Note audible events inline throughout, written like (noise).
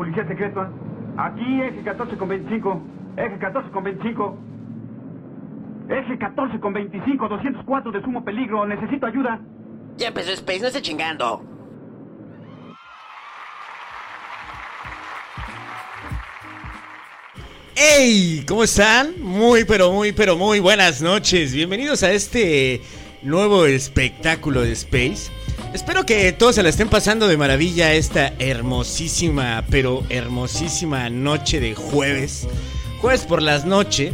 Policía Secreta. Aquí, eje 14 con 25. Eje 14 con 25. Eje 14 con 25, 204 de sumo peligro. Necesito ayuda. Ya empezó Space, no esté chingando. ¡Hey! ¿Cómo están? Muy, pero muy, pero muy buenas noches. Bienvenidos a este nuevo espectáculo de Space. Espero que todos se la estén pasando de maravilla esta hermosísima, pero hermosísima noche de jueves. Jueves por las noches.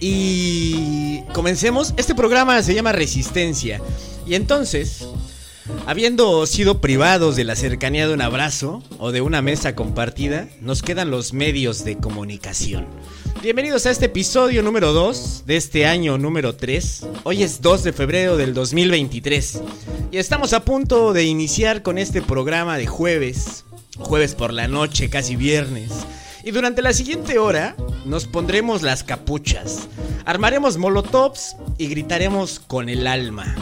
Y comencemos. Este programa se llama Resistencia. Y entonces, habiendo sido privados de la cercanía de un abrazo o de una mesa compartida, nos quedan los medios de comunicación. Bienvenidos a este episodio número 2 de este año número 3. Hoy es 2 de febrero del 2023 y estamos a punto de iniciar con este programa de jueves, jueves por la noche, casi viernes. Y durante la siguiente hora nos pondremos las capuchas, armaremos molotovs y gritaremos con el alma.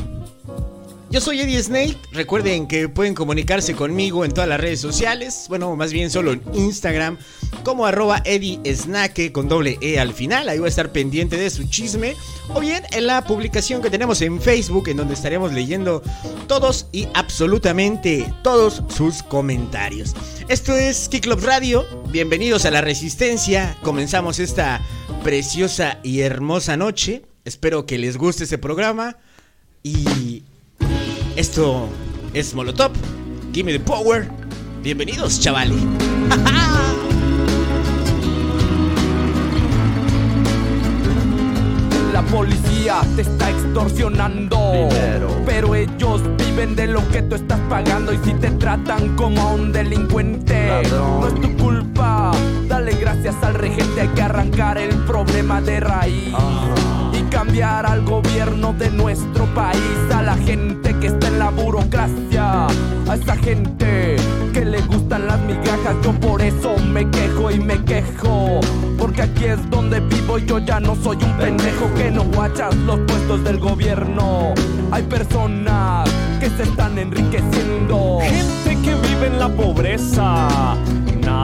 Yo soy Eddie Snake. Recuerden que pueden comunicarse conmigo en todas las redes sociales. Bueno, más bien solo en Instagram. Como arroba Eddie Snake con doble E al final. Ahí voy a estar pendiente de su chisme. O bien en la publicación que tenemos en Facebook. En donde estaremos leyendo todos y absolutamente todos sus comentarios. Esto es Kick Club Radio. Bienvenidos a la Resistencia. Comenzamos esta preciosa y hermosa noche. Espero que les guste este programa. Y esto es Molotov. Give me the power. Bienvenidos, chavales. (laughs) La policía te está extorsionando. Pero ellos viven de lo que tú estás pagando. Y si te tratan como a un delincuente, no es tu culpa. Dale gracias al regente. Hay que arrancar el problema de raíz. Y cambiar al gobierno de nuestro país. A la gente que está en la burocracia. A esa gente que le gustan las migajas. Yo por eso me quejo y me quejo. Porque aquí es donde vivo y yo ya no soy un pendejo que no guachas los puestos del gobierno. Hay personas que se están enriqueciendo. Gente que vive en la pobreza.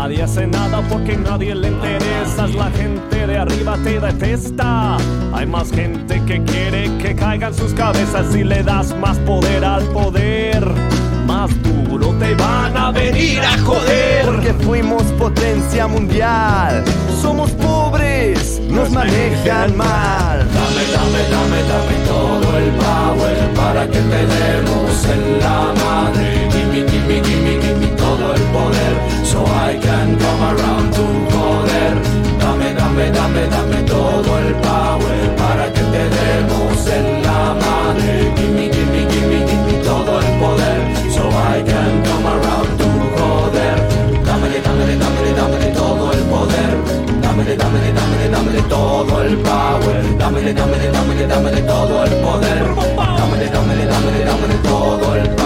Nadie hace nada porque nadie le interesa. La gente de arriba te detesta. Hay más gente que quiere que caigan sus cabezas y le das más poder al poder. Más duro te van a venir a joder. Porque fuimos potencia mundial. Somos pobres, nos manejan mal. Dame, dame, dame, dame todo el power para que te demos en la madre. Gimme, gimme, gimme, gimme todo el poder. So I can come around to poder. Dame, dame, dame, dame todo el power para que te demos en la madre. Gimme, gimme, gimme, gimme todo el poder. So I can come around to joder. Dámele, dámele, dámele, dámele todo el poder. Dámele, dámele, dámele, dámele todo el power. Dámele, dámele, dámele, dámele todo el poder. Dámele, dámele, dámele, dámele todo el power.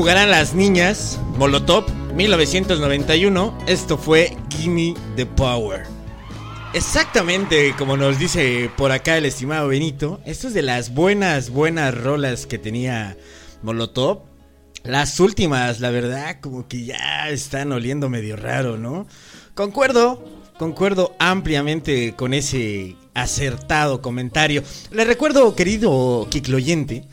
Jugarán las niñas? Molotov, 1991. Esto fue Gimme the Power. Exactamente como nos dice por acá el estimado Benito, esto es de las buenas, buenas rolas que tenía Molotov. Las últimas, la verdad, como que ya están oliendo medio raro, ¿no? Concuerdo, concuerdo ampliamente con ese acertado comentario. Le recuerdo, querido Kikloyente,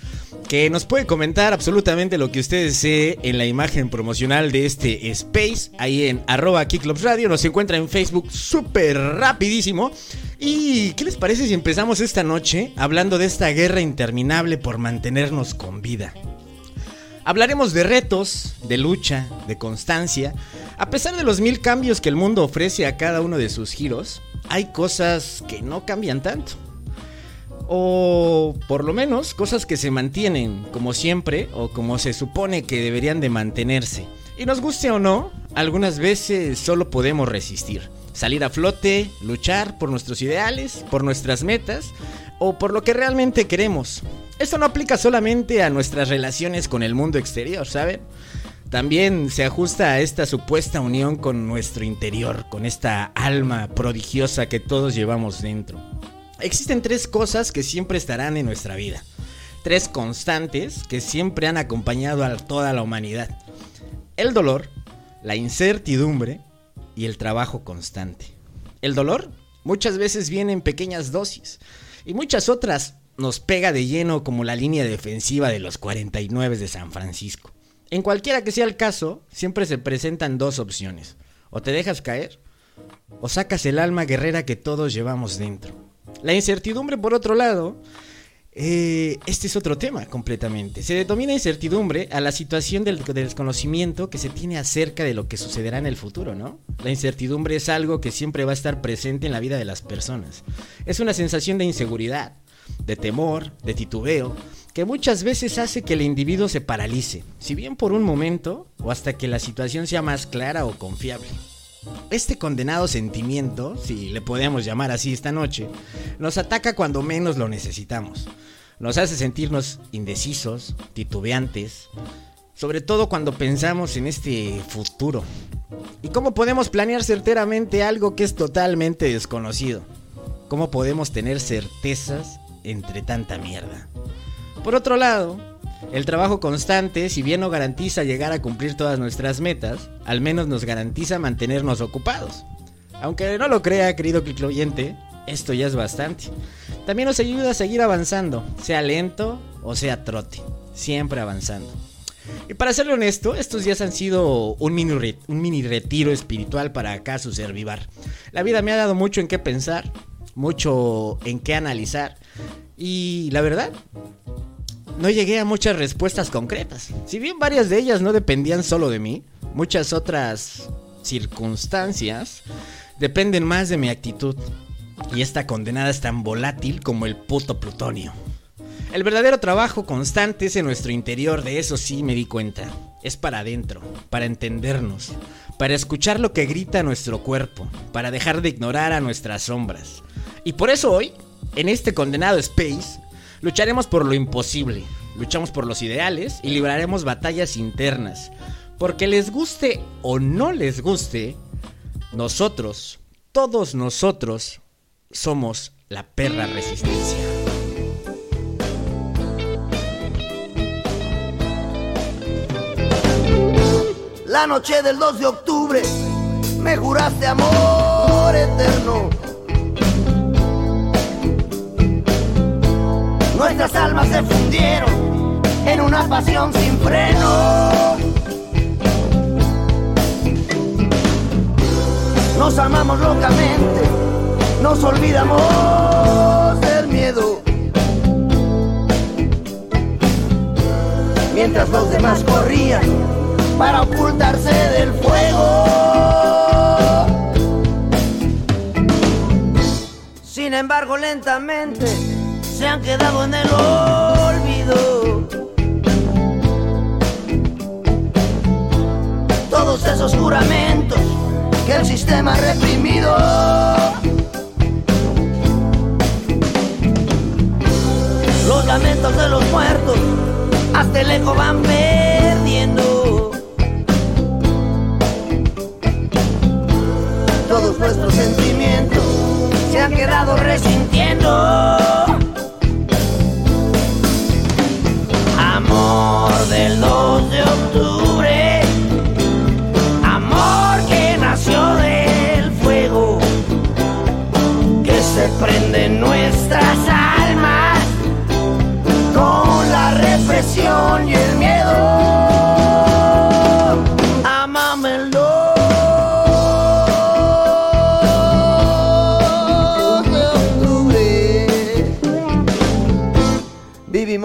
que nos puede comentar absolutamente lo que usted desee en la imagen promocional de este space, ahí en arroba Radio, nos encuentra en Facebook súper rapidísimo. ¿Y qué les parece si empezamos esta noche hablando de esta guerra interminable por mantenernos con vida? Hablaremos de retos, de lucha, de constancia. A pesar de los mil cambios que el mundo ofrece a cada uno de sus giros, hay cosas que no cambian tanto o por lo menos cosas que se mantienen como siempre o como se supone que deberían de mantenerse. Y nos guste o no, algunas veces solo podemos resistir, salir a flote, luchar por nuestros ideales, por nuestras metas o por lo que realmente queremos. Esto no aplica solamente a nuestras relaciones con el mundo exterior, ¿saben? También se ajusta a esta supuesta unión con nuestro interior, con esta alma prodigiosa que todos llevamos dentro. Existen tres cosas que siempre estarán en nuestra vida. Tres constantes que siempre han acompañado a toda la humanidad. El dolor, la incertidumbre y el trabajo constante. El dolor muchas veces viene en pequeñas dosis y muchas otras nos pega de lleno como la línea defensiva de los 49 de San Francisco. En cualquiera que sea el caso, siempre se presentan dos opciones. O te dejas caer o sacas el alma guerrera que todos llevamos dentro. La incertidumbre, por otro lado, eh, este es otro tema completamente. Se denomina incertidumbre a la situación del, desconocimiento que se tiene acerca de lo que sucederá en el futuro, ¿no? La incertidumbre es algo que siempre va a estar presente en la vida de las personas. Es una sensación de inseguridad, de temor, de titubeo, que muchas veces hace que el individuo se paralice, si bien por un momento o hasta que la situación sea más clara o confiable. Este condenado sentimiento, si le podemos llamar así esta noche, nos ataca cuando menos lo necesitamos. Nos hace sentirnos indecisos, titubeantes, sobre todo cuando pensamos en este futuro. ¿Y cómo podemos planear certeramente algo que es totalmente desconocido? ¿Cómo podemos tener certezas entre tanta mierda? Por otro lado, el trabajo constante, si bien no garantiza llegar a cumplir todas nuestras metas, al menos nos garantiza mantenernos ocupados. Aunque no lo crea, querido clicloyente, esto ya es bastante. También nos ayuda a seguir avanzando, sea lento o sea trote, siempre avanzando. Y para serle honesto, estos días han sido un mini, un mini retiro espiritual para acá su servivar. La vida me ha dado mucho en qué pensar, mucho en qué analizar. Y la verdad, no llegué a muchas respuestas concretas. Si bien varias de ellas no dependían solo de mí, muchas otras circunstancias dependen más de mi actitud. Y esta condenada es tan volátil como el puto plutonio. El verdadero trabajo constante es en nuestro interior, de eso sí me di cuenta. Es para adentro, para entendernos, para escuchar lo que grita nuestro cuerpo, para dejar de ignorar a nuestras sombras. Y por eso hoy, en este condenado space, Lucharemos por lo imposible, luchamos por los ideales y libraremos batallas internas. Porque les guste o no les guste, nosotros, todos nosotros, somos la perra resistencia. La noche del 2 de octubre me juraste amor eterno Nuestras almas se fundieron en una pasión sin freno. Nos amamos locamente, nos olvidamos del miedo. Mientras los demás corrían para ocultarse del fuego. Sin embargo, lentamente se han quedado en el olvido. Todos esos juramentos que el sistema ha reprimido. Los lamentos de los muertos hasta el eco van perdiendo. Todos nuestros sentimientos se han quedado resintiendo. Amor del 2 de octubre, amor que nació del fuego, que se prende en nuestras almas con la represión y el miedo.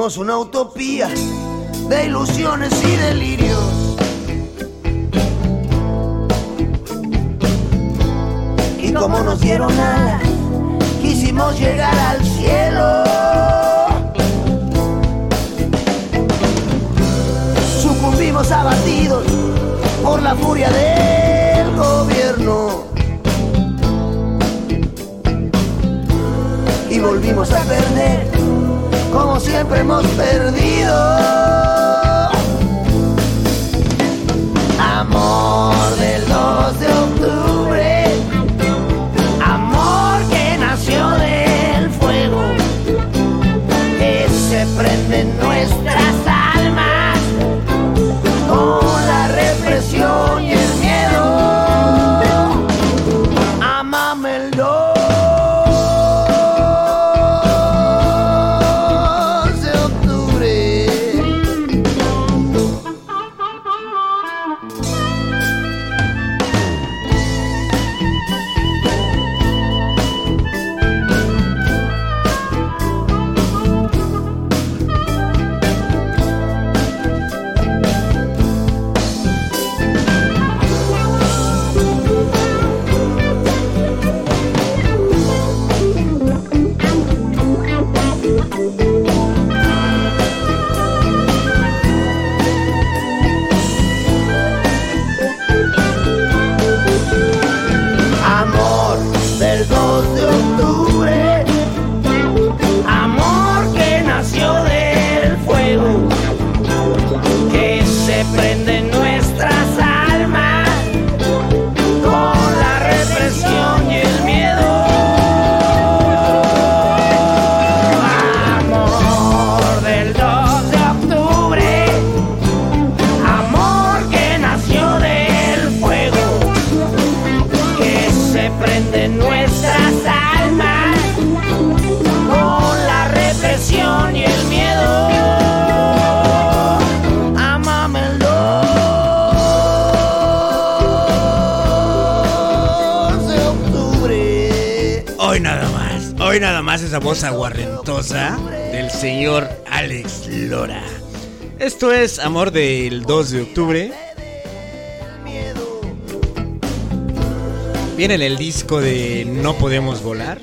Vivimos una utopía de ilusiones y delirios. Y como nos dieron alas, quisimos llegar al cielo. Sucumbimos abatidos por la furia del gobierno. Y volvimos a perder como siempre hemos perdido. Amor del 2 de octubre, esa voz aguarrentosa del señor Alex Lora. Esto es Amor del 2 de octubre. Viene en el disco de No Podemos Volar.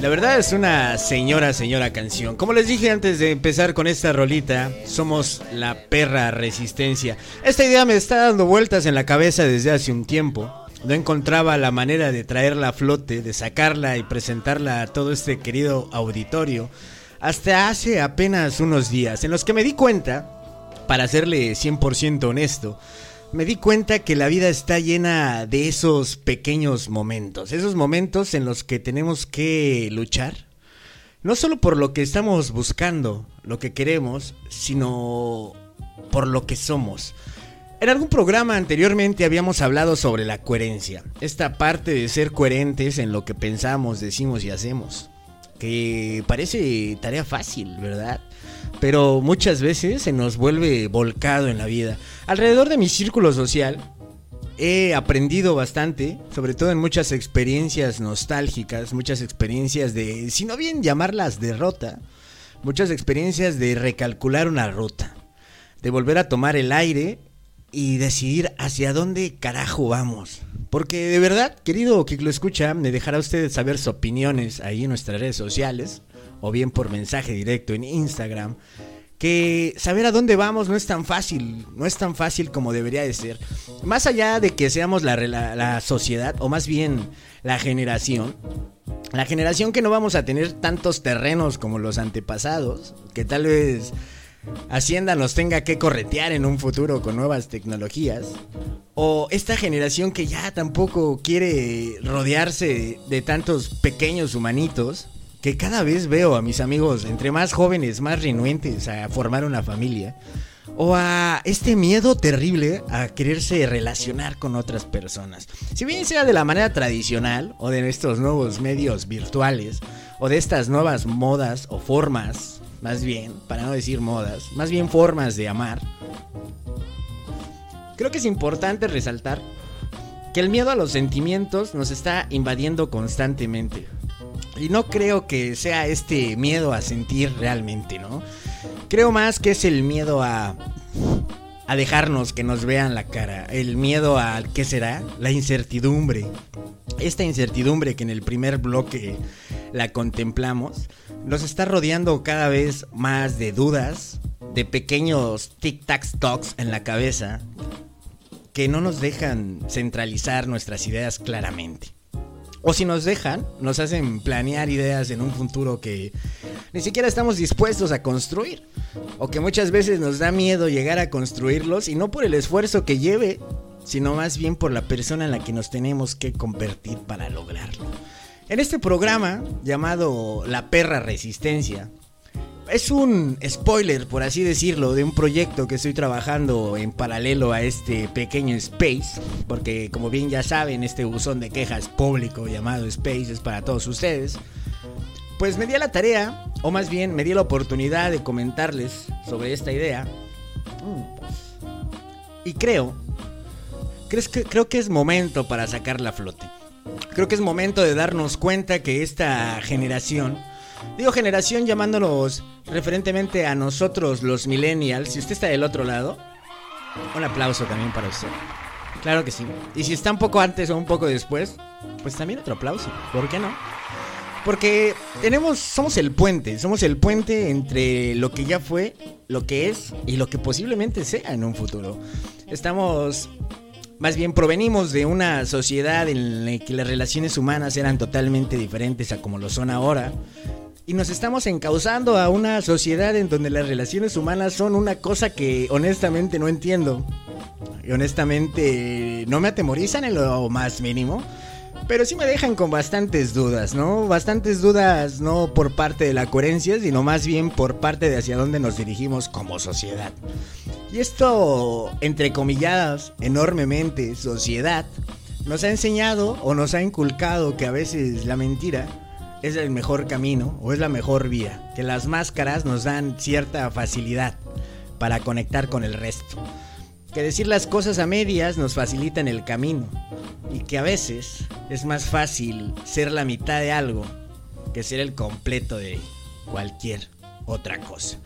La verdad es una señora, señora canción. Como les dije antes de empezar con esta rolita, somos la perra resistencia. Esta idea me está dando vueltas en la cabeza desde hace un tiempo. No encontraba la manera de traerla a flote, de sacarla y presentarla a todo este querido auditorio. Hasta hace apenas unos días, en los que me di cuenta, para serle 100% honesto, me di cuenta que la vida está llena de esos pequeños momentos, esos momentos en los que tenemos que luchar, no solo por lo que estamos buscando, lo que queremos, sino por lo que somos. En algún programa anteriormente habíamos hablado sobre la coherencia, esta parte de ser coherentes en lo que pensamos, decimos y hacemos, que parece tarea fácil, ¿verdad? Pero muchas veces se nos vuelve volcado en la vida. Alrededor de mi círculo social he aprendido bastante, sobre todo en muchas experiencias nostálgicas, muchas experiencias de, si no bien llamarlas derrota, muchas experiencias de recalcular una ruta, de volver a tomar el aire y decidir hacia dónde carajo vamos. Porque de verdad, querido que lo escucha, me dejará usted saber sus opiniones ahí en nuestras redes sociales o bien por mensaje directo en Instagram. Que saber a dónde vamos no es tan fácil, no es tan fácil como debería de ser. Más allá de que seamos la, la, la sociedad, o más bien la generación, la generación que no vamos a tener tantos terrenos como los antepasados, que tal vez Hacienda nos tenga que corretear en un futuro con nuevas tecnologías. O esta generación que ya tampoco quiere rodearse de tantos pequeños humanitos. Que cada vez veo a mis amigos entre más jóvenes, más renuentes a formar una familia. O a este miedo terrible a quererse relacionar con otras personas. Si bien sea de la manera tradicional o de estos nuevos medios virtuales o de estas nuevas modas o formas, más bien, para no decir modas, más bien formas de amar. Creo que es importante resaltar que el miedo a los sentimientos nos está invadiendo constantemente. Y no creo que sea este miedo a sentir realmente, ¿no? Creo más que es el miedo a a dejarnos que nos vean la cara, el miedo a qué será, la incertidumbre. Esta incertidumbre que en el primer bloque la contemplamos, nos está rodeando cada vez más de dudas, de pequeños tic-tac-tocs en la cabeza que no nos dejan centralizar nuestras ideas claramente. O si nos dejan, nos hacen planear ideas en un futuro que ni siquiera estamos dispuestos a construir. O que muchas veces nos da miedo llegar a construirlos y no por el esfuerzo que lleve, sino más bien por la persona en la que nos tenemos que convertir para lograrlo. En este programa llamado La Perra Resistencia, es un spoiler, por así decirlo, de un proyecto que estoy trabajando en paralelo a este pequeño Space, porque como bien ya saben, este buzón de quejas público llamado Space es para todos ustedes. Pues me di a la tarea, o más bien me di la oportunidad de comentarles sobre esta idea. Y creo, creo que, creo que es momento para sacar la flote. Creo que es momento de darnos cuenta que esta generación Digo generación llamándonos referentemente a nosotros los millennials. Si usted está del otro lado, un aplauso también para usted. Claro que sí. Y si está un poco antes o un poco después, pues también otro aplauso. ¿Por qué no? Porque tenemos, somos el puente, somos el puente entre lo que ya fue, lo que es y lo que posiblemente sea en un futuro. Estamos, más bien provenimos de una sociedad en la que las relaciones humanas eran totalmente diferentes a como lo son ahora. Y nos estamos encauzando a una sociedad en donde las relaciones humanas son una cosa que honestamente no entiendo. Y honestamente no me atemorizan en lo más mínimo. Pero sí me dejan con bastantes dudas, ¿no? Bastantes dudas no por parte de la coherencia, sino más bien por parte de hacia dónde nos dirigimos como sociedad. Y esto, entre comilladas, enormemente, sociedad, nos ha enseñado o nos ha inculcado que a veces la mentira es el mejor camino o es la mejor vía, que las máscaras nos dan cierta facilidad para conectar con el resto, que decir las cosas a medias nos facilitan el camino y que a veces es más fácil ser la mitad de algo que ser el completo de cualquier otra cosa.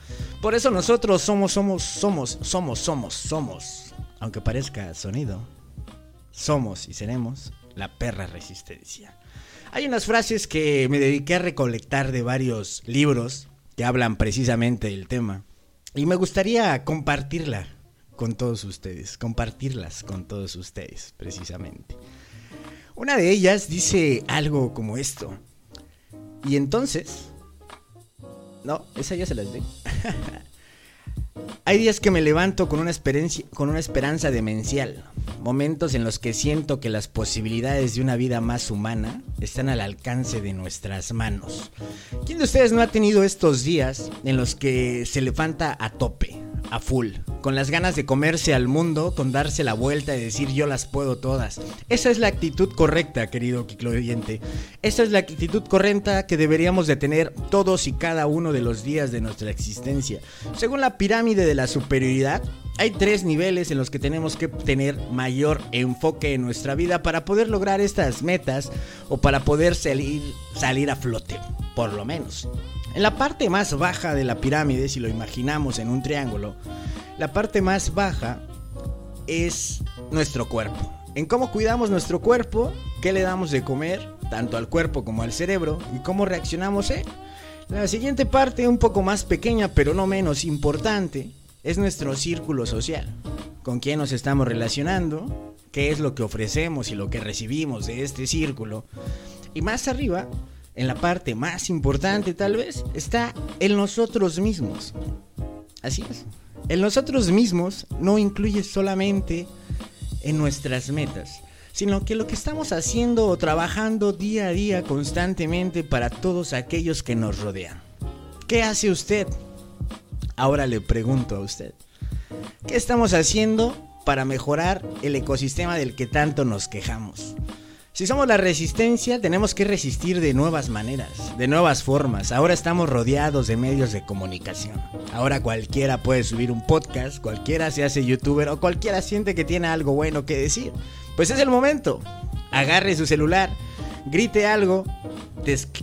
Por eso nosotros somos, somos, somos, somos, somos, somos, aunque parezca sonido, somos y seremos la perra resistencia. Hay unas frases que me dediqué a recolectar de varios libros que hablan precisamente del tema. Y me gustaría compartirla con todos ustedes, compartirlas con todos ustedes, precisamente. Una de ellas dice algo como esto. Y entonces... No, esa ya se las di. (laughs) Hay días que me levanto con una, con una esperanza demencial, momentos en los que siento que las posibilidades de una vida más humana están al alcance de nuestras manos. ¿Quién de ustedes no ha tenido estos días en los que se levanta a tope, a full, con las ganas de comerse al mundo, con darse la vuelta y decir yo las puedo todas. Esa es la actitud correcta, querido oyente. Esa es la actitud correcta que deberíamos de tener todos y cada uno de los días de nuestra existencia. Según la pirámide de la superioridad, hay tres niveles en los que tenemos que tener mayor enfoque en nuestra vida para poder lograr estas metas o para poder salir a flote, por lo menos. En la parte más baja de la pirámide, si lo imaginamos en un triángulo, la parte más baja es nuestro cuerpo. En cómo cuidamos nuestro cuerpo, qué le damos de comer, tanto al cuerpo como al cerebro, y cómo reaccionamos a La siguiente parte, un poco más pequeña pero no menos importante, es nuestro círculo social. Con quién nos estamos relacionando, qué es lo que ofrecemos y lo que recibimos de este círculo. Y más arriba, en la parte más importante tal vez, está el nosotros mismos. Así es. El nosotros mismos no incluye solamente en nuestras metas, sino que lo que estamos haciendo o trabajando día a día constantemente para todos aquellos que nos rodean. ¿Qué hace usted? Ahora le pregunto a usted. ¿Qué estamos haciendo para mejorar el ecosistema del que tanto nos quejamos? Si somos la resistencia, tenemos que resistir de nuevas maneras, de nuevas formas. Ahora estamos rodeados de medios de comunicación. Ahora cualquiera puede subir un podcast, cualquiera se hace youtuber o cualquiera siente que tiene algo bueno que decir. Pues es el momento. Agarre su celular, grite algo,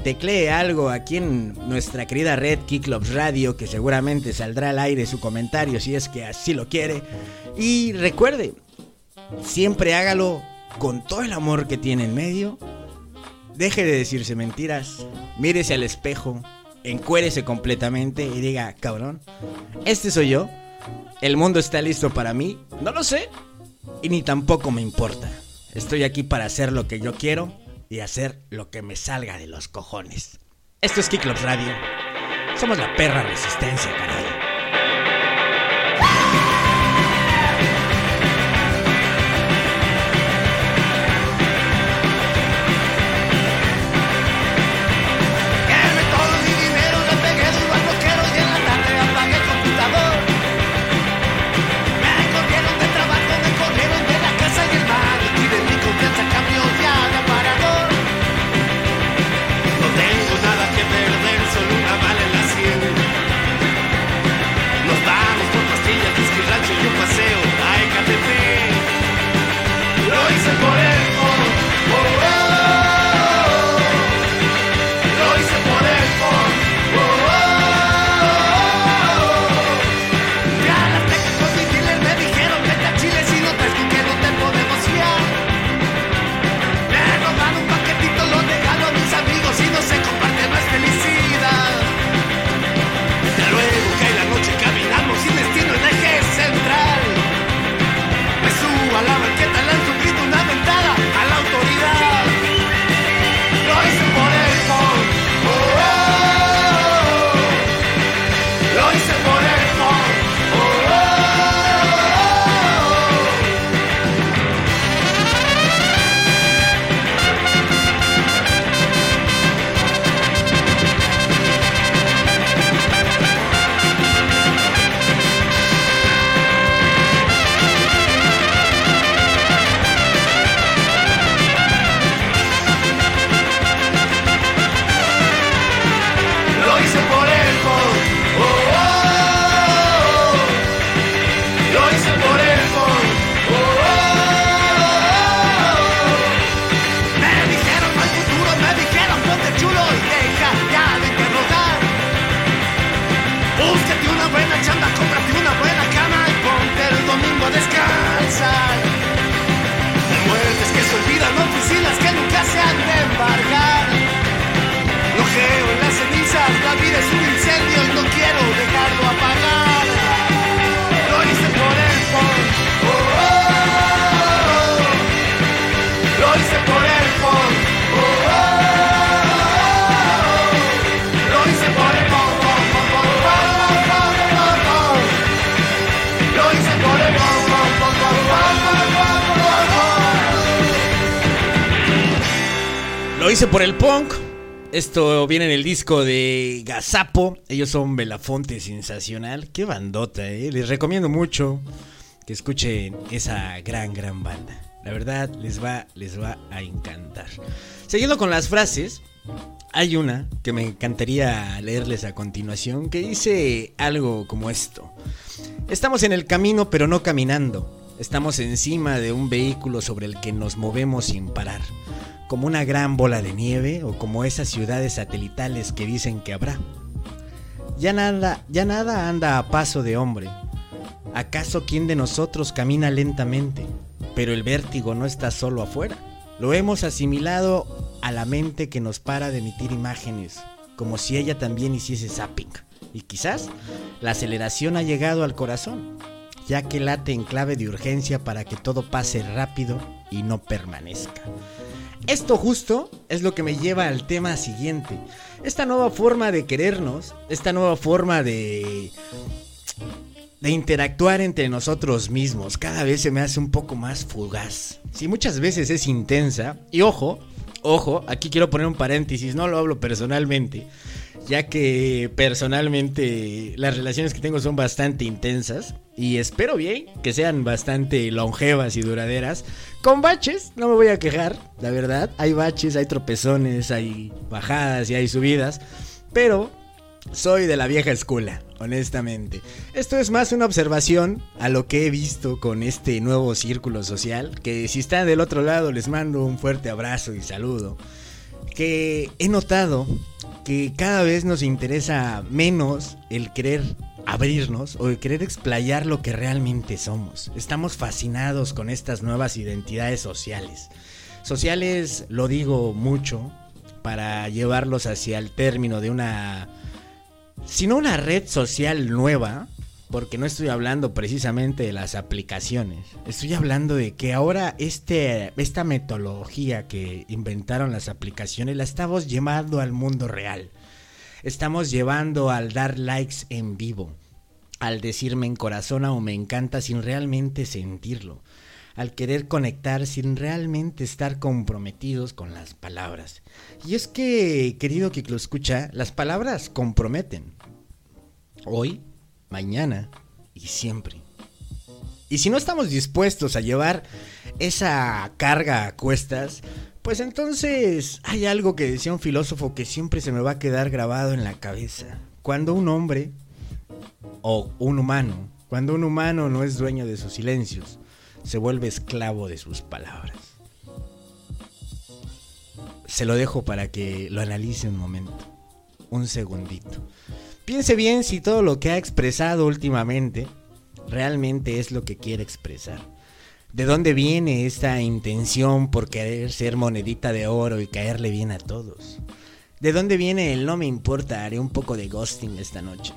teclee algo aquí en nuestra querida red Kicklobs Radio, que seguramente saldrá al aire su comentario si es que así lo quiere. Y recuerde, siempre hágalo con todo el amor que tiene en medio, deje de decirse mentiras, mírese al espejo, encuérese completamente y diga, cabrón, este soy yo, el mundo está listo para mí, no lo sé y ni tampoco me importa. Estoy aquí para hacer lo que yo quiero y hacer lo que me salga de los cojones. Esto es Kicklobs Radio. Somos la perra resistencia, caray. Esto viene en el disco de Gazapo. Ellos son Belafonte Sensacional. Qué bandota, eh. Les recomiendo mucho que escuchen esa gran, gran banda. La verdad, les va, les va a encantar. Siguiendo con las frases, hay una que me encantaría leerles a continuación que dice algo como esto. Estamos en el camino pero no caminando. Estamos encima de un vehículo sobre el que nos movemos sin parar. Como una gran bola de nieve o como esas ciudades satelitales que dicen que habrá. Ya nada, ya nada anda a paso de hombre. ¿Acaso quién de nosotros camina lentamente? Pero el vértigo no está solo afuera. Lo hemos asimilado a la mente que nos para de emitir imágenes, como si ella también hiciese zapping. Y quizás la aceleración ha llegado al corazón, ya que late en clave de urgencia para que todo pase rápido y no permanezca. Esto justo es lo que me lleva al tema siguiente. Esta nueva forma de querernos, esta nueva forma de de interactuar entre nosotros mismos cada vez se me hace un poco más fugaz. Si muchas veces es intensa, y ojo, ojo, aquí quiero poner un paréntesis, no lo hablo personalmente, ya que personalmente las relaciones que tengo son bastante intensas y espero bien que sean bastante longevas y duraderas. Con baches, no me voy a quejar, la verdad, hay baches, hay tropezones, hay bajadas y hay subidas, pero soy de la vieja escuela, honestamente. Esto es más una observación a lo que he visto con este nuevo círculo social, que si están del otro lado les mando un fuerte abrazo y saludo. Que he notado que cada vez nos interesa menos el querer abrirnos o el querer explayar lo que realmente somos. Estamos fascinados con estas nuevas identidades sociales. Sociales, lo digo mucho, para llevarlos hacia el término de una sino una red social nueva, porque no estoy hablando precisamente de las aplicaciones, estoy hablando de que ahora este, esta metodología que inventaron las aplicaciones la estamos llevando al mundo real. Estamos llevando al dar likes en vivo, al decirme en corazón o me encanta sin realmente sentirlo, al querer conectar sin realmente estar comprometidos con las palabras. Y es que, querido que lo escucha, las palabras comprometen. Hoy, mañana y siempre. Y si no estamos dispuestos a llevar esa carga a cuestas, pues entonces hay algo que decía un filósofo que siempre se me va a quedar grabado en la cabeza. Cuando un hombre o un humano, cuando un humano no es dueño de sus silencios, se vuelve esclavo de sus palabras. Se lo dejo para que lo analice un momento, un segundito. Piense bien si todo lo que ha expresado últimamente realmente es lo que quiere expresar. ¿De dónde viene esta intención por querer ser monedita de oro y caerle bien a todos? ¿De dónde viene el no me importa, haré un poco de ghosting esta noche?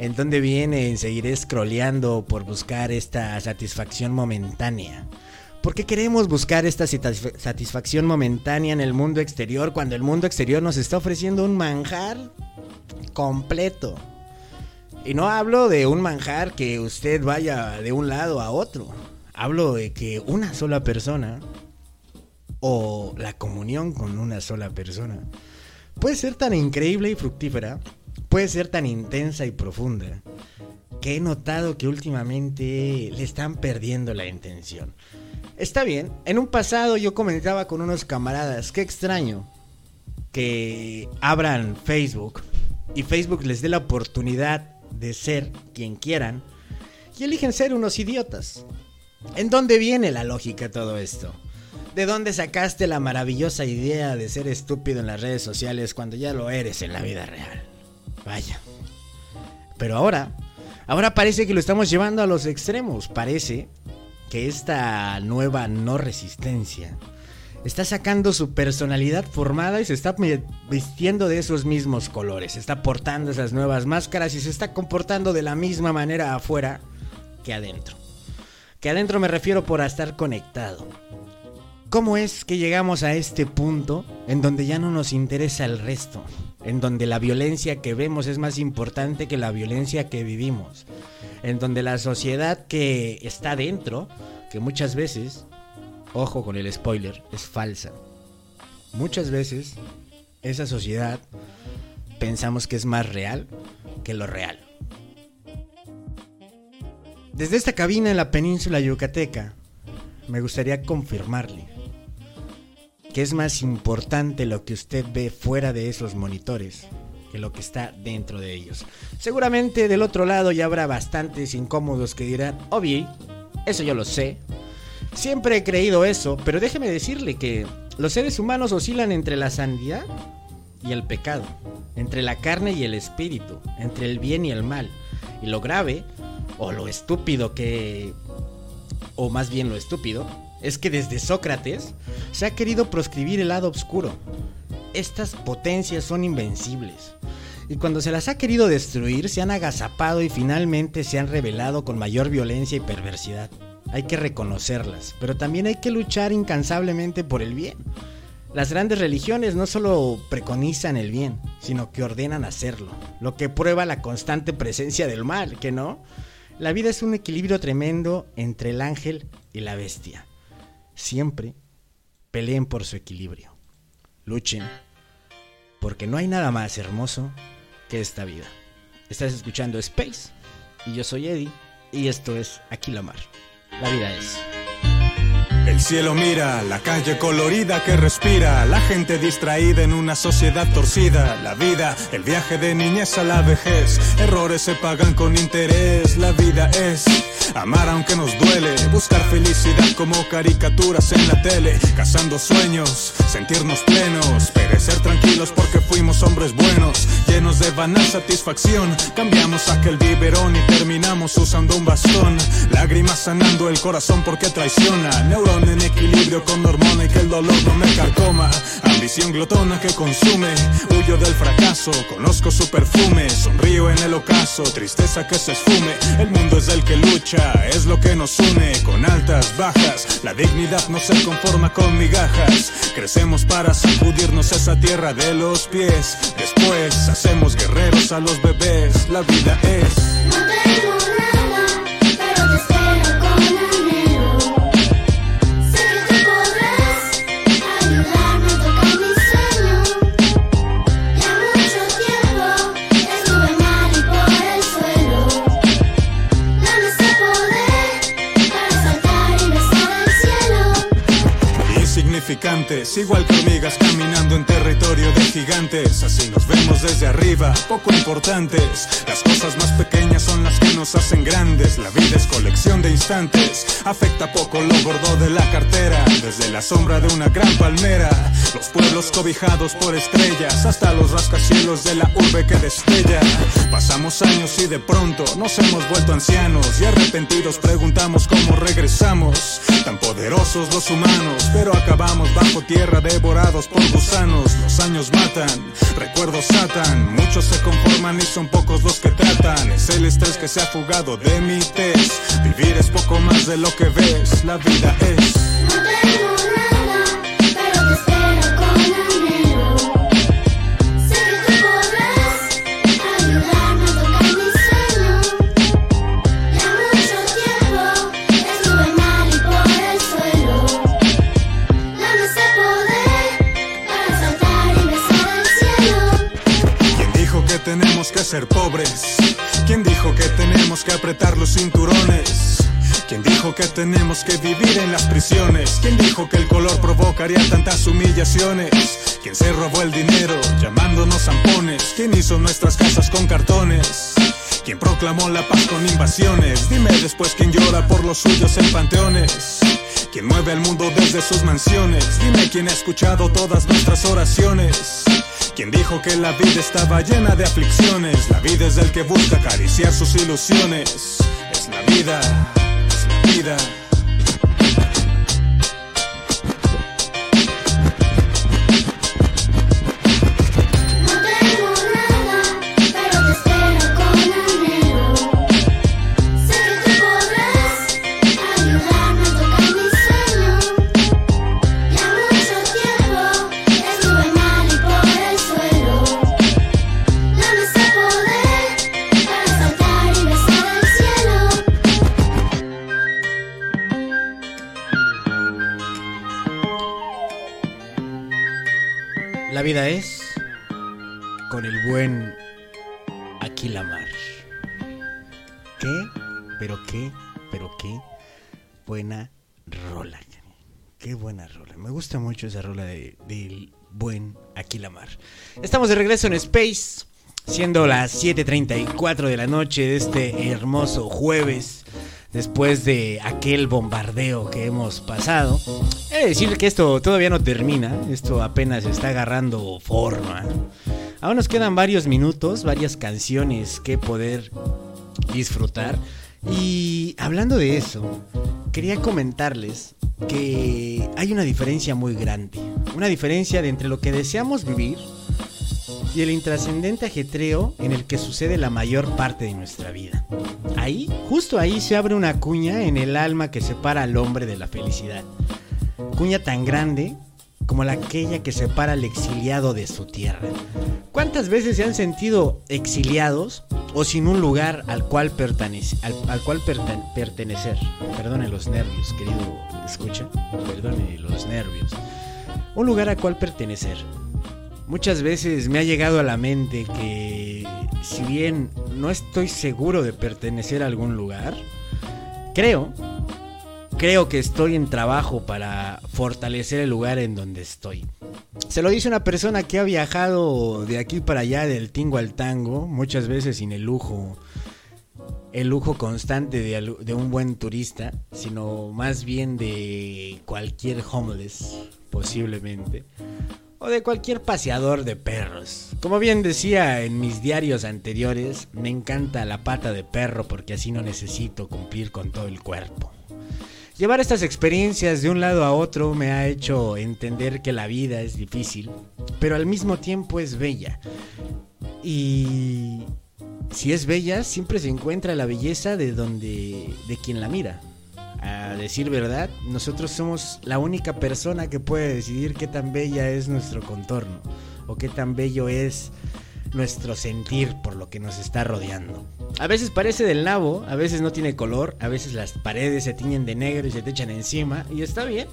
¿En dónde viene el seguiré scrolleando por buscar esta satisfacción momentánea? ¿Por qué queremos buscar esta satisf- satisfacción momentánea en el mundo exterior cuando el mundo exterior nos está ofreciendo un manjar completo? Y no hablo de un manjar que usted vaya de un lado a otro. Hablo de que una sola persona o la comunión con una sola persona puede ser tan increíble y fructífera, puede ser tan intensa y profunda, que he notado que últimamente le están perdiendo la intención. Está bien, en un pasado yo comentaba con unos camaradas, qué extraño que abran Facebook y Facebook les dé la oportunidad de ser quien quieran y eligen ser unos idiotas. ¿En dónde viene la lógica todo esto? ¿De dónde sacaste la maravillosa idea de ser estúpido en las redes sociales cuando ya lo eres en la vida real? Vaya. Pero ahora, ahora parece que lo estamos llevando a los extremos. Parece que esta nueva no resistencia está sacando su personalidad formada y se está vistiendo de esos mismos colores. Está portando esas nuevas máscaras y se está comportando de la misma manera afuera que adentro. Que adentro me refiero por estar conectado. ¿Cómo es que llegamos a este punto en donde ya no nos interesa el resto? En donde la violencia que vemos es más importante que la violencia que vivimos. En donde la sociedad que está dentro, que muchas veces, ojo con el spoiler, es falsa. Muchas veces esa sociedad pensamos que es más real que lo real. Desde esta cabina en la península yucateca, me gustaría confirmarle que es más importante lo que usted ve fuera de esos monitores que lo que está dentro de ellos. Seguramente del otro lado ya habrá bastantes incómodos que dirán, obvio, eso yo lo sé. Siempre he creído eso, pero déjeme decirle que los seres humanos oscilan entre la santidad y el pecado, entre la carne y el espíritu, entre el bien y el mal. Y lo grave, o lo estúpido que... o más bien lo estúpido, es que desde Sócrates se ha querido proscribir el lado oscuro. Estas potencias son invencibles. Y cuando se las ha querido destruir, se han agazapado y finalmente se han revelado con mayor violencia y perversidad. Hay que reconocerlas, pero también hay que luchar incansablemente por el bien. Las grandes religiones no solo preconizan el bien, sino que ordenan hacerlo, lo que prueba la constante presencia del mal, que no. La vida es un equilibrio tremendo entre el ángel y la bestia. Siempre peleen por su equilibrio. Luchen, porque no hay nada más hermoso que esta vida. Estás escuchando Space y yo soy Eddie y esto es Aquí la Mar. La vida es. El cielo mira, la calle colorida que respira, la gente distraída en una sociedad torcida, la vida, el viaje de niñez a la vejez, errores se pagan con interés, la vida es amar aunque nos duele, buscar felicidad como caricaturas en la tele, cazando sueños, sentirnos plenos, perecer tranquilos porque fuimos hombres buenos, llenos de banal satisfacción, cambiamos aquel biberón y terminamos usando un bastón, lágrimas sanando el corazón porque traiciona, en equilibrio con hormona y que el dolor no me carcoma. Ambición glotona que consume, huyo del fracaso, conozco su perfume, sonrío en el ocaso, tristeza que se esfume. El mundo es el que lucha, es lo que nos une, con altas, bajas. La dignidad no se conforma con migajas. Crecemos para sacudirnos esa tierra de los pies. Después hacemos guerreros a los bebés. La vida es. Igual que hormigas caminando en territorio de gigantes. Así nos vemos desde arriba, poco importantes. Las cosas más pequeñas son las que nos hacen grandes. La vida es colección de instantes. Afecta poco lo gordo de la cartera. Desde la sombra de una gran palmera. Los pueblos cobijados por estrellas. Hasta los rascacielos de la urbe que destella. Pasamos años y de pronto nos hemos vuelto ancianos. Y arrepentidos preguntamos cómo regresamos. Tan poderosos los humanos, pero acabamos bajo tierra devorados por gusanos. Los años matan, recuerdos atan. Muchos se conforman y son pocos los que tratan. Es el estrés que se ha fugado de mi test. Vivir es poco más de lo que ves, la vida es. Ser pobres? ¿Quién dijo que tenemos que apretar los cinturones? ¿Quién dijo que tenemos que vivir en las prisiones? ¿Quién dijo que el color provocaría tantas humillaciones? ¿Quién se robó el dinero llamándonos zampones? ¿Quién hizo nuestras casas con cartones? ¿Quién proclamó la paz con invasiones? Dime después quién llora por los suyos en panteones. ¿Quién mueve al mundo desde sus mansiones? Dime quién ha escuchado todas nuestras oraciones. ¿Quién dijo que la vida estaba llena de aflicciones? La vida es del que busca acariciar sus ilusiones. Es la vida, es la vida. Vida es con el buen Aquilamar. ¿Qué? Pero qué, pero qué buena rola. Qué buena rola. Me gusta mucho esa rola de- del buen Aquilamar. Estamos de regreso en Space, siendo las 7.34 de la noche de este hermoso jueves. Después de aquel bombardeo que hemos pasado, he de decir que esto todavía no termina, esto apenas está agarrando forma. Aún nos quedan varios minutos, varias canciones que poder disfrutar. Y hablando de eso, quería comentarles que hay una diferencia muy grande. Una diferencia de entre lo que deseamos vivir y el intrascendente ajetreo en el que sucede la mayor parte de nuestra vida. Ahí, justo ahí se abre una cuña en el alma que separa al hombre de la felicidad. Cuña tan grande como la aquella que separa al exiliado de su tierra. ¿Cuántas veces se han sentido exiliados o sin un lugar al cual, pertenece, al, al cual perten- pertenecer? Perdone los nervios, querido escucha. Perdone los nervios. Un lugar al cual pertenecer. Muchas veces me ha llegado a la mente que si bien no estoy seguro de pertenecer a algún lugar, creo, creo que estoy en trabajo para fortalecer el lugar en donde estoy. Se lo dice una persona que ha viajado de aquí para allá, del tingo al tango, muchas veces sin el lujo, el lujo constante de, de un buen turista, sino más bien de cualquier homeless, posiblemente o de cualquier paseador de perros. Como bien decía en mis diarios anteriores, me encanta la pata de perro porque así no necesito cumplir con todo el cuerpo. Llevar estas experiencias de un lado a otro me ha hecho entender que la vida es difícil, pero al mismo tiempo es bella. Y si es bella, siempre se encuentra la belleza de donde de quien la mira. A decir verdad, nosotros somos la única persona que puede decidir qué tan bella es nuestro contorno o qué tan bello es nuestro sentir por lo que nos está rodeando. A veces parece del nabo, a veces no tiene color, a veces las paredes se tiñen de negro y se te echan encima y está bien,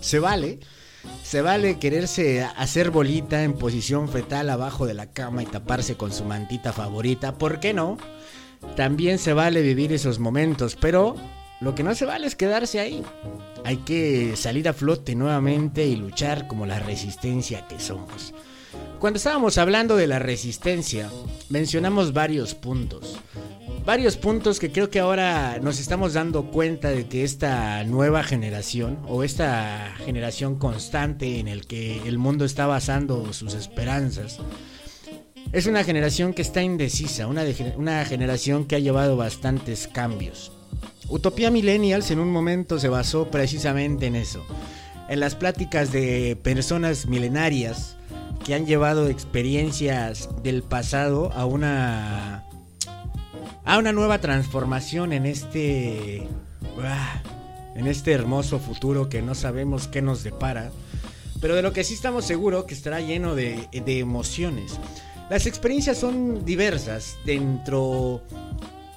se vale. Se vale quererse hacer bolita en posición fetal abajo de la cama y taparse con su mantita favorita, ¿por qué no? También se vale vivir esos momentos, pero lo que no se vale es quedarse ahí. Hay que salir a flote nuevamente y luchar como la resistencia que somos. Cuando estábamos hablando de la resistencia, mencionamos varios puntos. Varios puntos que creo que ahora nos estamos dando cuenta de que esta nueva generación o esta generación constante en el que el mundo está basando sus esperanzas es una generación que está indecisa, una, una generación que ha llevado bastantes cambios. Utopía Millennials en un momento se basó precisamente en eso, en las pláticas de personas milenarias que han llevado experiencias del pasado a una a una nueva transformación en este ah, en este hermoso futuro que no sabemos qué nos depara, pero de lo que sí estamos seguros que estará lleno de, de emociones. Las experiencias son diversas dentro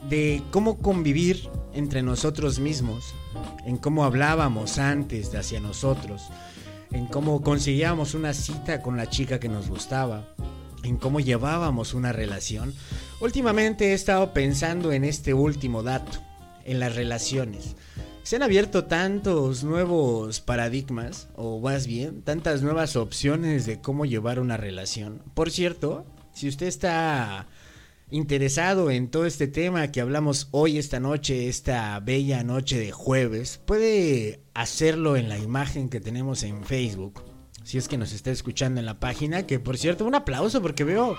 de cómo convivir entre nosotros mismos, en cómo hablábamos antes de hacia nosotros, en cómo conseguíamos una cita con la chica que nos gustaba, en cómo llevábamos una relación. Últimamente he estado pensando en este último dato, en las relaciones. Se han abierto tantos nuevos paradigmas, o más bien, tantas nuevas opciones de cómo llevar una relación. Por cierto, si usted está interesado en todo este tema que hablamos hoy, esta noche, esta bella noche de jueves, puede hacerlo en la imagen que tenemos en Facebook. Si es que nos está escuchando en la página, que por cierto, un aplauso porque veo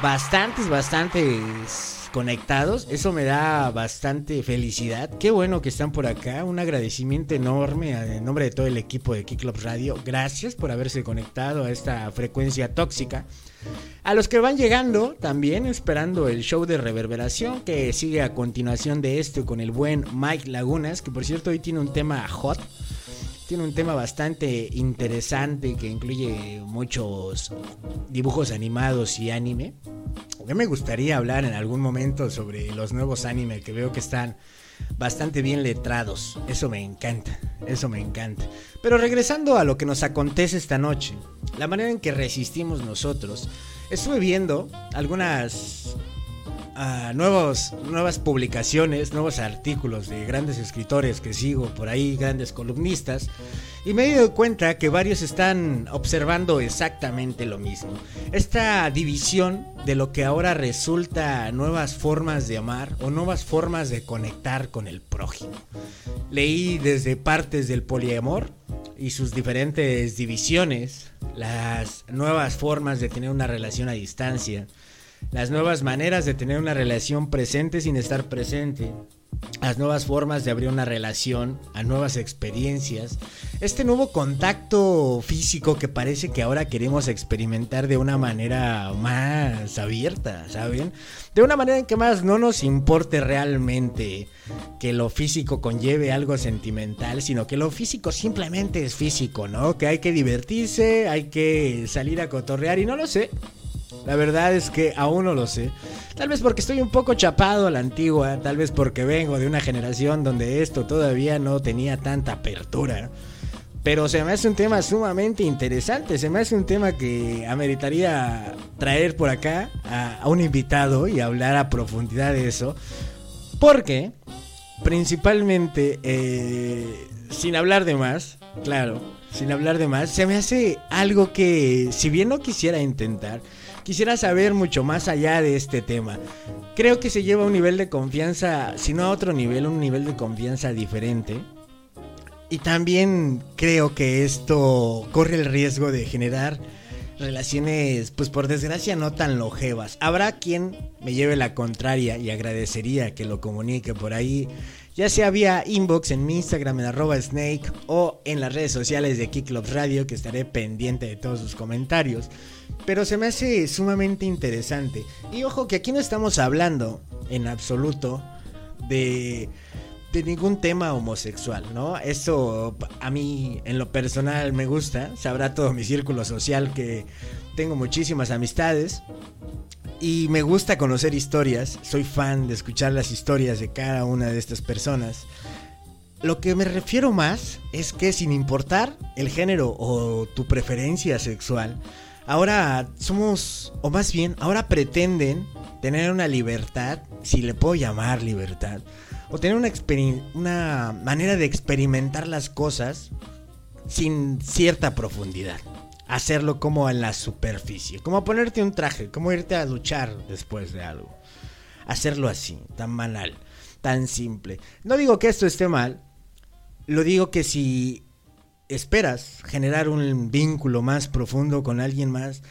bastantes, bastantes conectados. Eso me da bastante felicidad. Qué bueno que están por acá. Un agradecimiento enorme en nombre de todo el equipo de Kick Club Radio. Gracias por haberse conectado a esta frecuencia tóxica. A los que van llegando también esperando el show de reverberación que sigue a continuación de este con el buen Mike Lagunas, que por cierto hoy tiene un tema hot. Tiene un tema bastante interesante que incluye muchos dibujos animados y anime. Mí me gustaría hablar en algún momento sobre los nuevos anime que veo que están bastante bien letrados. Eso me encanta, eso me encanta. Pero regresando a lo que nos acontece esta noche, la manera en que resistimos nosotros, estuve viendo algunas ah, nuevos, nuevas publicaciones, nuevos artículos de grandes escritores que sigo por ahí, grandes columnistas, y me he dado cuenta que varios están observando exactamente lo mismo. Esta división de lo que ahora resulta nuevas formas de amar o nuevas formas de conectar con el prójimo. Leí desde partes del poliamor y sus diferentes divisiones, las nuevas formas de tener una relación a distancia, las nuevas maneras de tener una relación presente sin estar presente, a nuevas formas de abrir una relación, a nuevas experiencias. Este nuevo contacto físico que parece que ahora queremos experimentar de una manera más abierta, ¿saben? De una manera en que más no nos importe realmente que lo físico conlleve algo sentimental, sino que lo físico simplemente es físico, ¿no? Que hay que divertirse, hay que salir a cotorrear y no lo sé. La verdad es que aún no lo sé. Tal vez porque estoy un poco chapado a la antigua, tal vez porque vengo de una generación donde esto todavía no tenía tanta apertura. Pero se me hace un tema sumamente interesante, se me hace un tema que ameritaría traer por acá a, un invitado y hablar a profundidad de eso. Porque, principalmente, eh, sin hablar de más, claro, sin hablar de más, se me hace algo que, si bien no quisiera intentar, quisiera saber mucho más allá de este tema. Creo que se lleva a un nivel de confianza, si no a otro nivel, un nivel de confianza diferente. Y también creo que esto corre el riesgo de generar relaciones, pues por desgracia, no tan longevas. Habrá quien me lleve la contraria y agradecería que lo comunique por ahí, ya sea vía inbox en mi Instagram en arroba snake o en las redes sociales de Kick Club Radio, que estaré pendiente de todos sus comentarios. Pero se me hace sumamente interesante. Y ojo que aquí no estamos hablando en absoluto de de ningún tema homosexual, ¿no? Eso a mí en lo personal me gusta, sabrá todo mi círculo social que tengo muchísimas amistades y me gusta conocer historias, soy fan de escuchar las historias de cada una de estas personas. Lo que me refiero más es que sin importar el género o tu preferencia sexual, ahora somos, o más bien, ahora pretenden tener una libertad, si le puedo llamar libertad, o tener una, una manera de experimentar las cosas sin cierta profundidad. Hacerlo como en la superficie, como ponerte un traje, como irte a duchar después de algo. Hacerlo así, tan banal, tan simple. No digo que esto esté mal, lo digo que si esperas generar un vínculo más profundo con alguien más,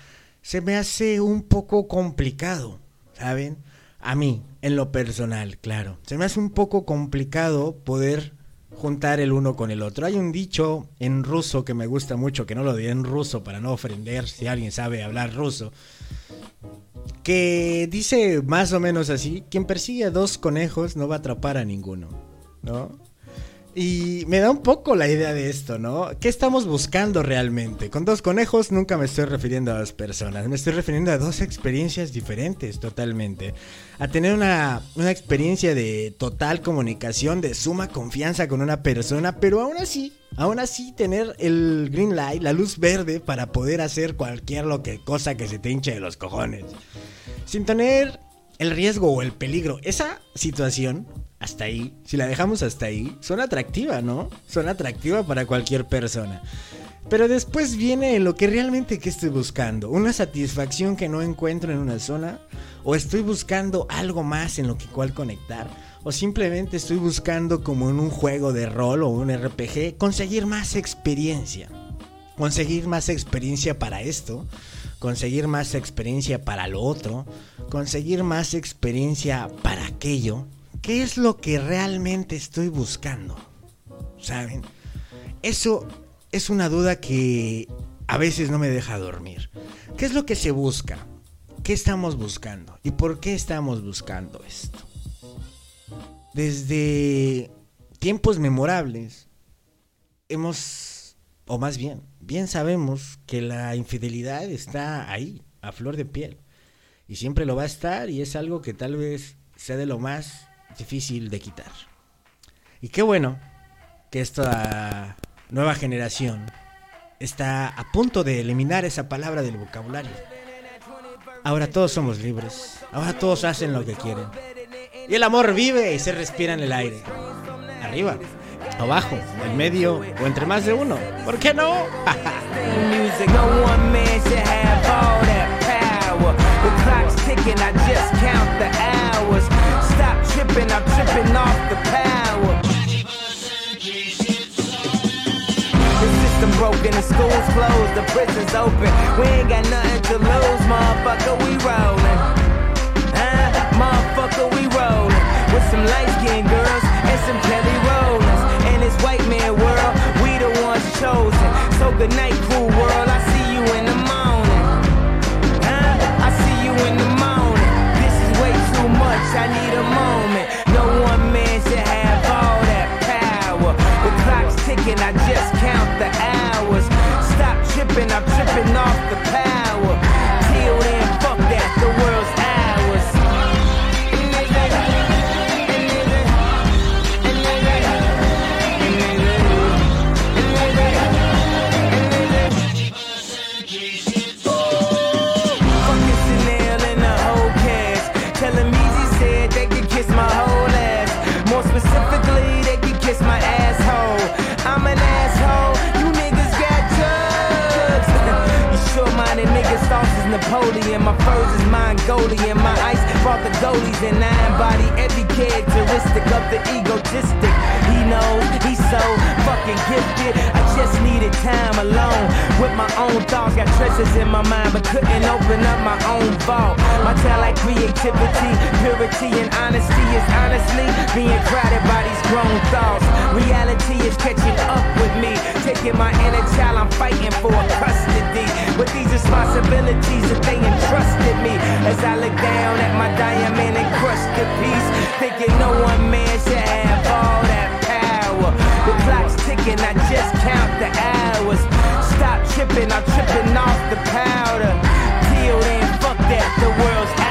se me hace un poco complicado, ¿saben? A mí, en lo personal, claro. Se me hace un poco complicado poder juntar el uno con el otro. Hay un dicho en ruso que me gusta mucho, que no lo diré en ruso para no ofender si alguien sabe hablar ruso, que dice más o menos así, quien persigue a dos conejos no va a atrapar a ninguno, ¿no? Y me da un poco la idea de esto, ¿no? ¿Qué estamos buscando realmente? Con dos conejos nunca me estoy refiriendo a dos personas, me estoy refiriendo a dos experiencias diferentes totalmente. A tener una, una experiencia de total comunicación, de suma confianza con una persona, pero aún así, aún así tener el green light, la luz verde para poder hacer cualquier lo que, cosa que se te hinche de los cojones. Sin tener el riesgo o el peligro. Esa situación hasta ahí, si la dejamos hasta ahí, son atractiva, ¿no? Son atractiva para cualquier persona. Pero después viene lo que realmente que estoy buscando, una satisfacción que no encuentro en una zona, o estoy buscando algo más en lo que cual conectar, o simplemente estoy buscando como en un juego de rol o un RPG conseguir más experiencia. Conseguir más experiencia para esto, conseguir más experiencia para lo otro, conseguir más experiencia para aquello, ¿Qué es lo que realmente estoy buscando? ¿Saben? Eso es una duda que a veces no me deja dormir. ¿Qué es lo que se busca? ¿Qué estamos buscando? ¿Y por qué estamos buscando esto? Desde tiempos memorables hemos, o más bien, bien sabemos que la infidelidad está ahí, a flor de piel. Y siempre lo va a estar y es algo que tal vez sea de lo más difícil de quitar. Y qué bueno que esta nueva generación está a punto de eliminar esa palabra del vocabulario. Ahora todos somos libres, ahora todos hacen lo que quieren. Y el amor vive y se respira en el aire. Arriba, abajo, en medio o entre más de uno. ¿Por qué no? (laughs) tripping off the power. The system broken, the school's closed, the prison's open. We ain't got nothing to lose, motherfucker, we rollin'. Huh? Motherfucker, we rollin'. With some light-skinned girls and some Kelly rollers. In this white man world, we the ones chosen. So good night, cool world, I see you in the morning. Huh? I see you in the morning. This is way too much, I need a ticking. I just count the hours. Stop tripping. I'm tripping off the power. Napoleon. My furs is Mongolian. My ice brought the goalies and I embody every characteristic of the egotistic. He knows he's so fucking gifted. I just needed time alone with my own thoughts. Got treasures in my mind, but couldn't open up my own vault. My talent, like creativity, purity, and honesty is honestly being crowded by these grown thoughts. Reality is catching up with me, taking my inner child. I'm fighting for custody with these responsibilities that they entrusted me. As I look down at my diamond encrusted piece, thinking no one man should have. The clock's ticking, I just count the hours. Stop tripping, I'm tripping off the powder. Till then, fuck that, the world's ours.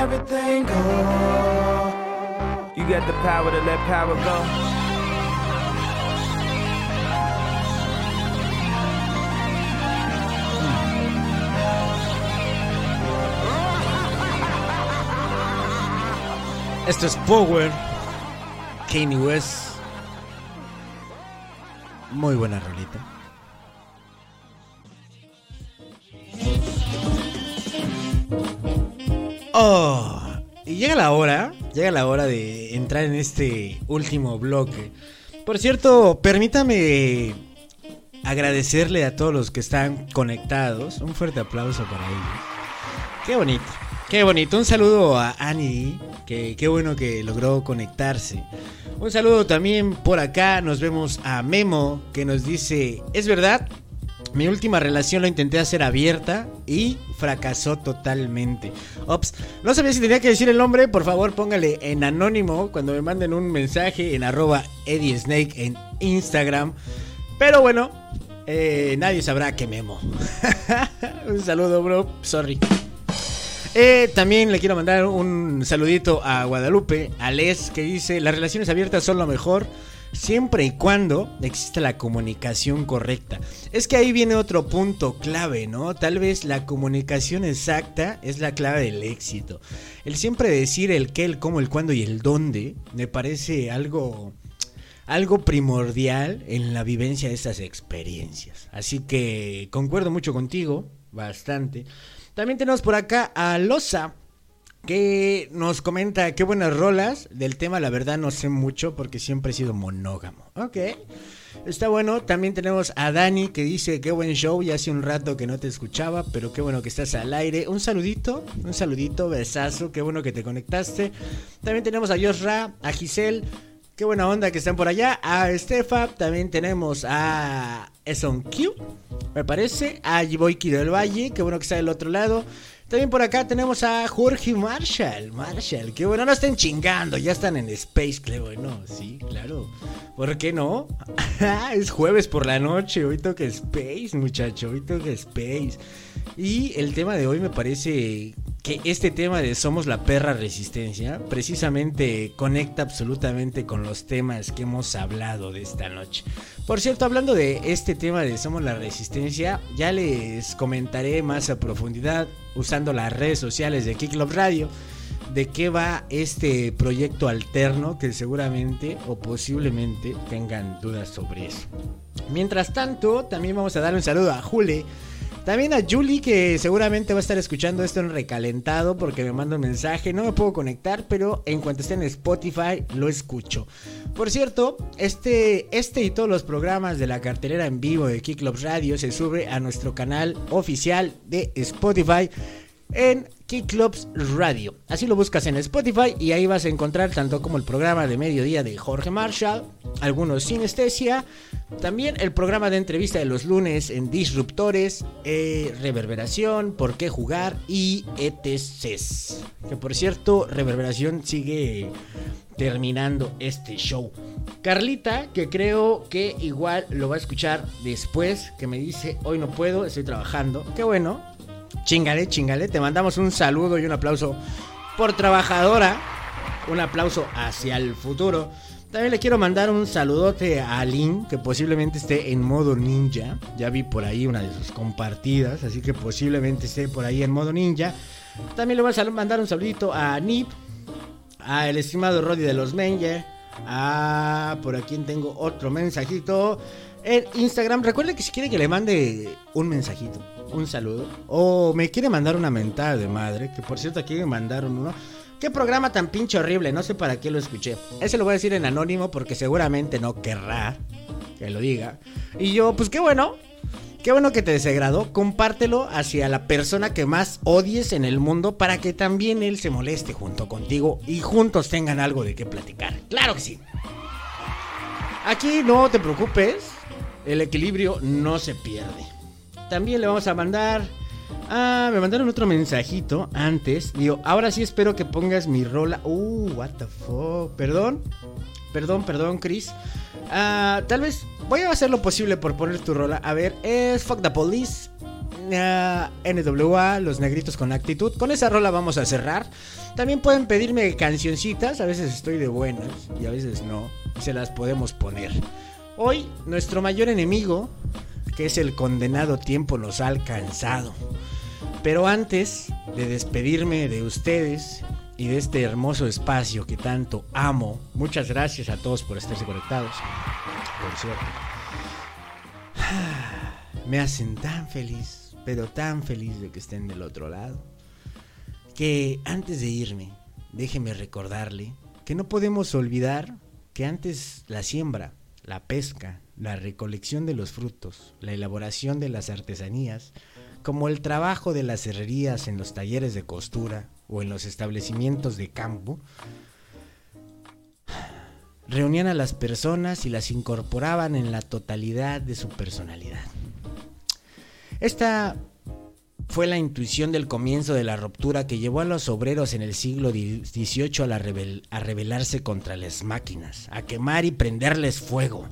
everything go. You got the power to let power go. Esto es Power. Kanye West. Muy buena rolita. Oh, y llega la hora, llega la hora de entrar en este último bloque. Por cierto, permítame agradecerle a todos los que están conectados. Un fuerte aplauso para ellos. Qué bonito, qué bonito. Un saludo a Annie, que qué bueno que logró conectarse. Un saludo también por acá. Nos vemos a Memo, que nos dice: Es verdad, mi última relación lo intenté hacer abierta y fracasó totalmente. Ops, no sabía si tenía que decir el nombre, por favor póngale en anónimo cuando me manden un mensaje en arroba Eddie en Instagram. Pero bueno, eh, nadie sabrá que memo. (laughs) un saludo, bro. Sorry. Eh, también le quiero mandar un saludito a Guadalupe, a Les, que dice, las relaciones abiertas son lo mejor siempre y cuando exista la comunicación correcta. Es que ahí viene otro punto clave, ¿no? Tal vez la comunicación exacta es la clave del éxito. El siempre decir el qué, el cómo, el cuándo y el dónde me parece algo algo primordial en la vivencia de estas experiencias. Así que concuerdo mucho contigo, bastante. También tenemos por acá a Loza, que nos comenta qué buenas rolas. Del tema, la verdad, no sé mucho porque siempre he sido monógamo. Ok. Está bueno. También tenemos a Dani que dice qué buen show. Ya hace un rato que no te escuchaba, pero qué bueno que estás al aire. Un saludito, un saludito, besazo. Qué bueno que te conectaste. También tenemos a Yosra, a Giselle. Qué buena onda que están por allá. A Estefa. También tenemos a Eson Q. Me parece. A Jiboiki del Valle. Qué bueno que está del otro lado. También por acá tenemos a Jorge Marshall. Marshall, qué bueno, no estén chingando, ya están en Space, qué bueno, sí, claro. ¿Por qué no? (laughs) es jueves por la noche, hoy toca Space, muchacho, hoy toca Space. Y el tema de hoy me parece que este tema de Somos la perra resistencia precisamente conecta absolutamente con los temas que hemos hablado de esta noche. Por cierto, hablando de este tema de Somos la resistencia, ya les comentaré más a profundidad usando las redes sociales de Kick Radio de qué va este proyecto alterno que seguramente o posiblemente tengan dudas sobre eso. Mientras tanto, también vamos a dar un saludo a Jule. También a Julie, que seguramente va a estar escuchando esto en recalentado porque me manda un mensaje. No me puedo conectar, pero en cuanto esté en Spotify lo escucho. Por cierto, este, este y todos los programas de la cartelera en vivo de Kick Club Radio se sube a nuestro canal oficial de Spotify en Clubs Radio. Así lo buscas en Spotify y ahí vas a encontrar tanto como el programa de mediodía de Jorge Marshall, algunos sinestesia, también el programa de entrevista de los lunes en Disruptores, eh, Reverberación, Por qué jugar y ETCs. Que por cierto, Reverberación sigue terminando este show. Carlita, que creo que igual lo va a escuchar después, que me dice, hoy no puedo, estoy trabajando. Qué bueno, Chingale, chingale. Te mandamos un saludo y un aplauso por trabajadora. Un aplauso hacia el futuro. También le quiero mandar un saludote a Lynn, que posiblemente esté en modo ninja. Ya vi por ahí una de sus compartidas, así que posiblemente esté por ahí en modo ninja. También le voy a mandar un saludito a Nip, a el estimado Roddy de los Menger. Ah, por aquí tengo otro mensajito en Instagram. Recuerde que si quiere que le mande un mensajito, un saludo, o me quiere mandar una mentada de madre, que por cierto aquí me mandaron uno. Qué programa tan pinche horrible, no sé para qué lo escuché. Ese lo voy a decir en anónimo porque seguramente no querrá que lo diga. Y yo, pues qué bueno, Qué bueno que te desagradó. Compártelo hacia la persona que más odies en el mundo para que también él se moleste junto contigo y juntos tengan algo de qué platicar. Claro que sí. Aquí no te preocupes, el equilibrio no se pierde. También le vamos a mandar... Ah, me mandaron otro mensajito antes. Digo, ahora sí espero que pongas mi rola. Uh, what the fuck. Perdón. Perdón, perdón, Chris. Ah, tal vez voy a hacer lo posible por poner tu rola. A ver, es Fuck the Police. ah, NWA, Los Negritos con Actitud. Con esa rola vamos a cerrar. También pueden pedirme cancioncitas. A veces estoy de buenas y a veces no. Se las podemos poner. Hoy, nuestro mayor enemigo, que es el condenado tiempo, nos ha alcanzado. Pero antes de despedirme de ustedes y de este hermoso espacio que tanto amo, muchas gracias a todos por estarse conectados. Por cierto, (sighs) me hacen tan feliz, pero tan feliz de que estén del otro lado, que antes de irme, déjeme recordarle que no podemos olvidar que antes la siembra, la pesca, la recolección de los frutos, la elaboración de las artesanías, como el trabajo de las herrerías en los talleres de costura o en los establecimientos de campo, reunían a las personas y las incorporaban en la totalidad de su personalidad. Esta fue la intuición del comienzo de la ruptura que llevó a los obreros en el siglo XVIII a, a rebelarse contra las máquinas, a quemar y prenderles fuego.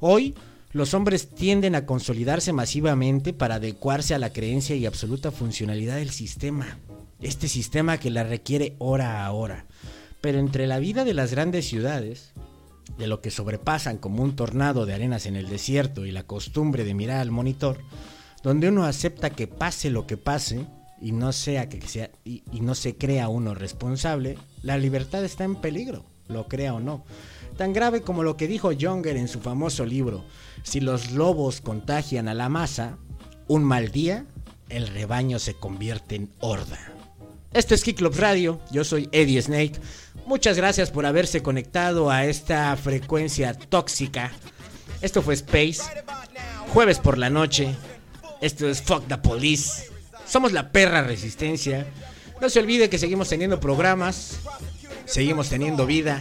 Hoy, los hombres tienden a consolidarse masivamente para adecuarse a la creencia y absoluta funcionalidad del sistema. Este sistema que la requiere hora a hora. Pero entre la vida de las grandes ciudades, de lo que sobrepasan como un tornado de arenas en el desierto y la costumbre de mirar al monitor, donde uno acepta que pase lo que pase y no sea que sea y, no se crea uno responsable, la libertad está en peligro, lo crea o no. tan grave como lo que dijo Younger en su famoso libro, si los lobos contagian a la masa, un mal día, el rebaño se convierte en horda. Esto es Club Radio, yo soy Eddie Snake. Muchas gracias por haberse conectado a esta frecuencia tóxica. Esto fue Space, jueves por la noche. Esto es Fuck the Police. Somos la perra resistencia. No se olvide que seguimos teniendo programas, seguimos teniendo vida,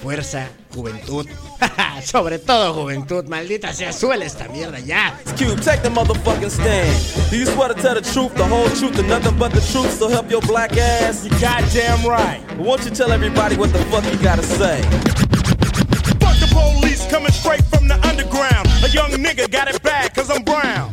fuerza, juventud. (laughs) Sobre todo juventud, maldita sea, suele esta mierda ya. Cube, take the motherfucking stand. Do you swear to tell the truth, the whole truth, and nothing but the truth, so help your black ass? You goddamn right. Won't you tell everybody what the fuck you gotta say? Fuck the police coming straight from the underground. A young nigga got it bad cause I'm brown.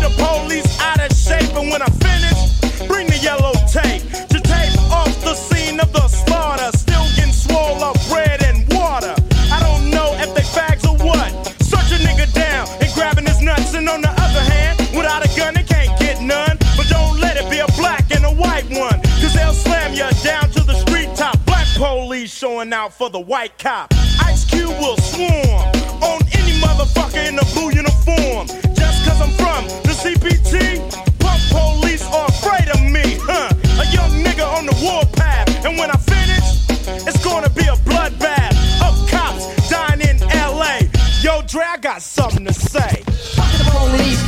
The police out of shape, and when I finish, bring the yellow tape to tape off the scene of the slaughter. Still getting swole up bread and water. I don't know if they fags or what. Search a nigga down and grabbing his nuts, and on the other hand, without a gun, they can't get none. But don't let it be a black and a white one, cause they'll slam you down to the street top. Black police showing out for the white cop. Ice Cube will swarm on any motherfucker in a blue uniform. Just cause I'm from CPT, punk police are afraid of me, huh? A young nigga on the warpath, and when I finish, it's gonna be a bloodbath of cops dying in LA. Yo, Dre, I got something to say. Fuck the police.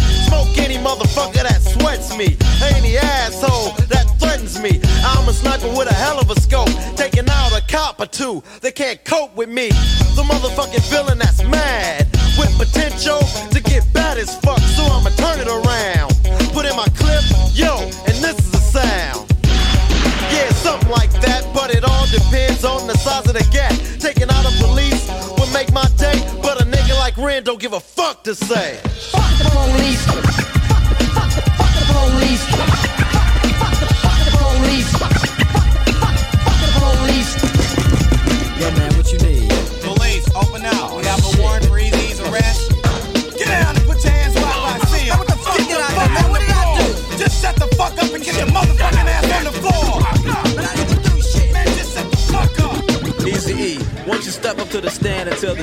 Smoke any motherfucker that sweats me, any asshole that threatens me. I'm a sniper with a hell of a scope, taking out a cop or two. They can't cope with me. The motherfucking villain that's mad with potential to get bad as fuck. So I'ma turn it around. Put in my clip, yo, and this is the sound. Yeah, something like that, but it all depends on the size of the gap. Taking out a police Ren don't give a fuck to say. Fuck the police. Fuck police. Fuck the police.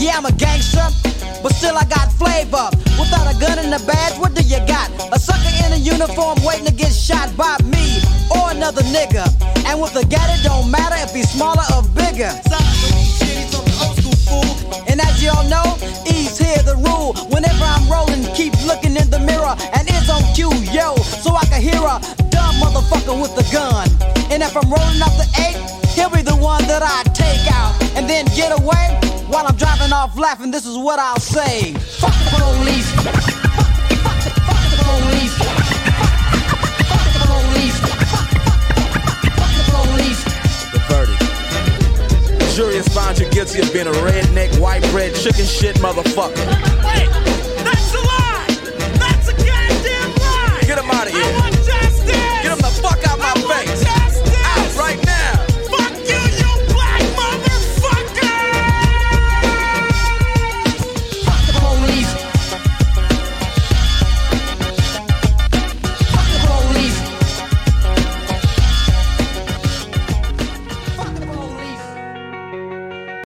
Yeah, I'm a gangster, but still I got flavor. Without a gun and a badge, what do you got? A sucker in a uniform waiting to get shot by me or another nigga. And with a gat, it don't matter if he's smaller or bigger. And as y'all know, E's here the rule. Whenever I'm rolling, keep looking in the mirror and it's on cue, yo, so I can hear a dumb motherfucker with a gun. And if I'm rolling up the eight, he'll be the one that I take out and then get away while I'm driving off laughing, this is what I'll say. Fuck the police. Fuck, fuck, the police. Fuck the police. Fuck the police. The verdict. Jury has you guilty of being a redneck, white bread, chicken shit motherfucker. Wait, that's a lie. That's a goddamn lie. Get him out of here. I want justice. Get him the fuck out I my face.